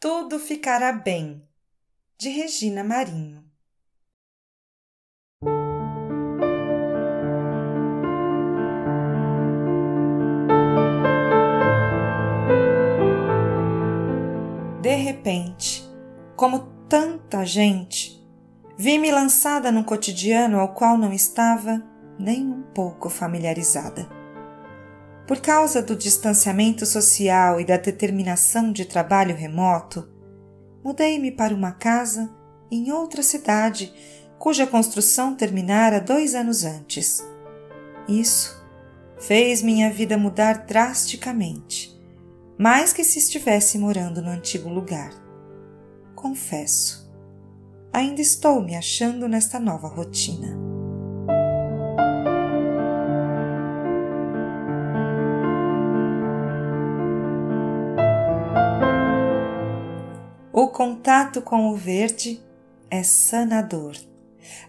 Tudo ficará bem, de Regina Marinho. De repente, como tanta gente, vi-me lançada num cotidiano ao qual não estava nem um pouco familiarizada. Por causa do distanciamento social e da determinação de trabalho remoto, mudei-me para uma casa em outra cidade cuja construção terminara dois anos antes. Isso fez minha vida mudar drasticamente, mais que se estivesse morando no antigo lugar. Confesso, ainda estou me achando nesta nova rotina. O contato com o verde é sanador.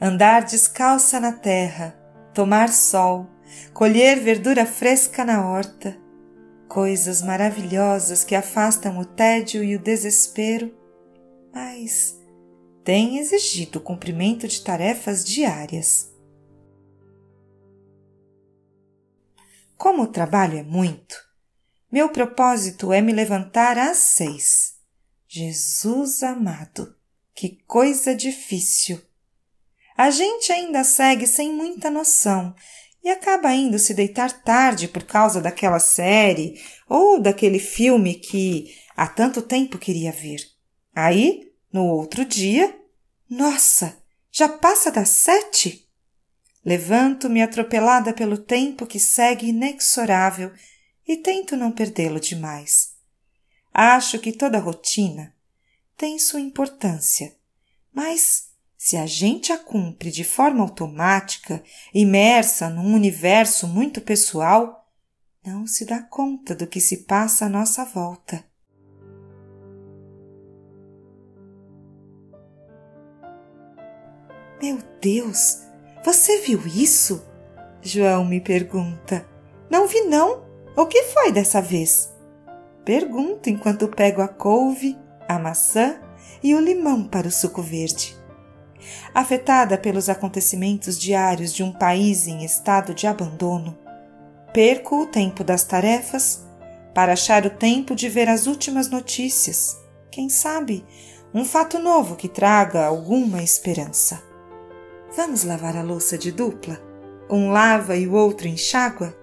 Andar descalça na terra, tomar sol, colher verdura fresca na horta, coisas maravilhosas que afastam o tédio e o desespero, mas têm exigido o cumprimento de tarefas diárias. Como o trabalho é muito, meu propósito é me levantar às seis Jesus amado, que coisa difícil! A gente ainda segue sem muita noção e acaba indo se deitar tarde por causa daquela série ou daquele filme que há tanto tempo queria ver. Aí, no outro dia, nossa, já passa das sete? Levanto-me atropelada pelo tempo que segue inexorável e tento não perdê-lo demais. Acho que toda rotina tem sua importância, mas se a gente a cumpre de forma automática, imersa num universo muito pessoal, não se dá conta do que se passa à nossa volta. Meu Deus, você viu isso? João me pergunta. Não vi, não. O que foi dessa vez? Pergunto enquanto pego a couve, a maçã e o limão para o suco verde. Afetada pelos acontecimentos diários de um país em estado de abandono, perco o tempo das tarefas para achar o tempo de ver as últimas notícias. Quem sabe um fato novo que traga alguma esperança. Vamos lavar a louça de dupla? Um lava e o outro enxágua?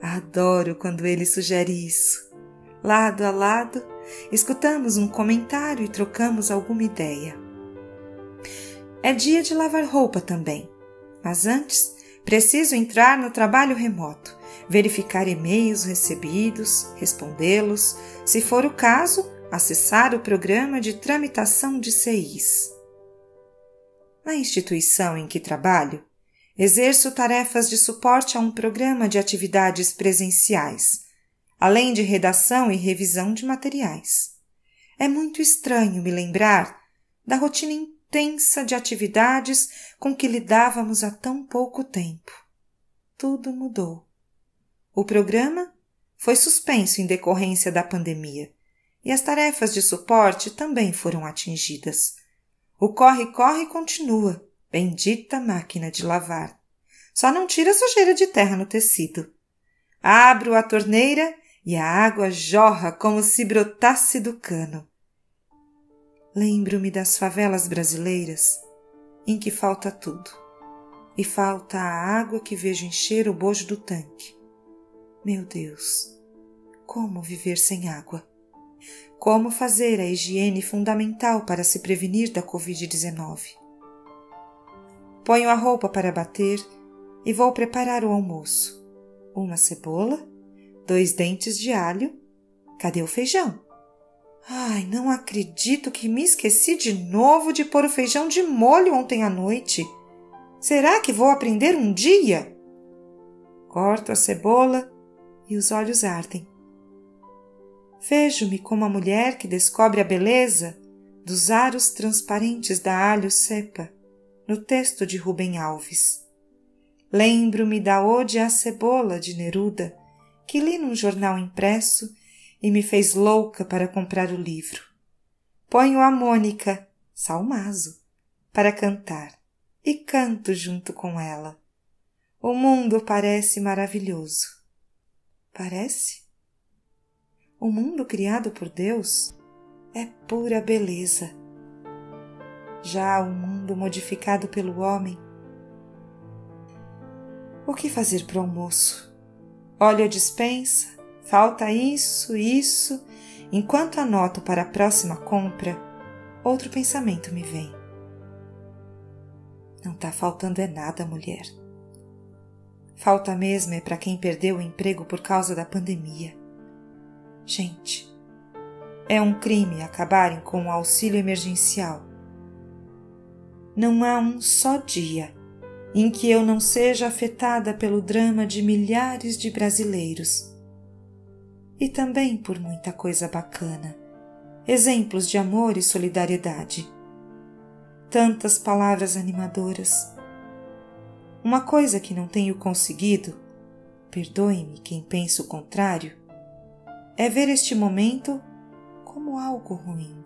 Adoro quando ele sugere isso lado a lado, escutamos um comentário e trocamos alguma ideia. É dia de lavar roupa também, mas antes preciso entrar no trabalho remoto, verificar e-mails recebidos, respondê-los, se for o caso, acessar o programa de tramitação de CIs. Na instituição em que trabalho, exerço tarefas de suporte a um programa de atividades presenciais além de redação e revisão de materiais. É muito estranho me lembrar da rotina intensa de atividades com que lidávamos há tão pouco tempo. Tudo mudou. O programa foi suspenso em decorrência da pandemia e as tarefas de suporte também foram atingidas. O corre-corre continua, bendita máquina de lavar. Só não tira sujeira de terra no tecido. Abro a torneira e a água jorra como se brotasse do cano. Lembro-me das favelas brasileiras em que falta tudo, e falta a água que vejo encher o bojo do tanque. Meu Deus, como viver sem água? Como fazer a higiene fundamental para se prevenir da Covid-19? Ponho a roupa para bater e vou preparar o almoço. Uma cebola, dois dentes de alho. Cadê o feijão? Ai, não acredito que me esqueci de novo de pôr o feijão de molho ontem à noite. Será que vou aprender um dia? Corto a cebola e os olhos ardem. Vejo-me como a mulher que descobre a beleza dos aros transparentes da alho cepa no texto de Rubem Alves. Lembro-me da Ode à Cebola de Neruda que li num jornal impresso e me fez louca para comprar o livro. ponho a Mônica, Salmazo, para cantar e canto junto com ela. O mundo parece maravilhoso. Parece? O mundo criado por Deus é pura beleza. Já o mundo modificado pelo homem. O que fazer para o almoço? Olho a dispensa, falta isso, isso. Enquanto anoto para a próxima compra, outro pensamento me vem. Não está faltando é nada, mulher. Falta mesmo é para quem perdeu o emprego por causa da pandemia. Gente, é um crime acabarem com o auxílio emergencial. Não há um só dia em que eu não seja afetada pelo drama de milhares de brasileiros. E também por muita coisa bacana, exemplos de amor e solidariedade. Tantas palavras animadoras. Uma coisa que não tenho conseguido, perdoe-me quem pensa o contrário, é ver este momento como algo ruim,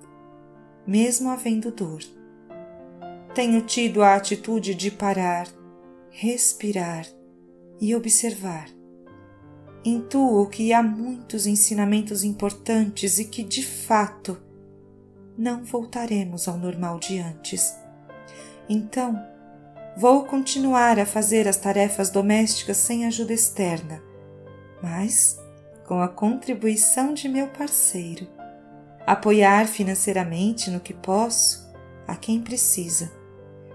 mesmo havendo dor. Tenho tido a atitude de parar, respirar e observar. Intuo que há muitos ensinamentos importantes e que, de fato, não voltaremos ao normal de antes. Então, vou continuar a fazer as tarefas domésticas sem ajuda externa, mas com a contribuição de meu parceiro apoiar financeiramente no que posso a quem precisa,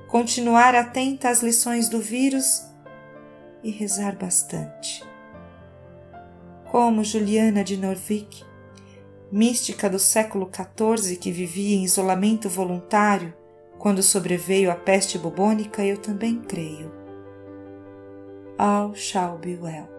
continuar atenta às lições do vírus e rezar bastante. Como Juliana de Norvig, mística do século XIV que vivia em isolamento voluntário quando sobreveio a peste bubônica, eu também creio. All shall be well.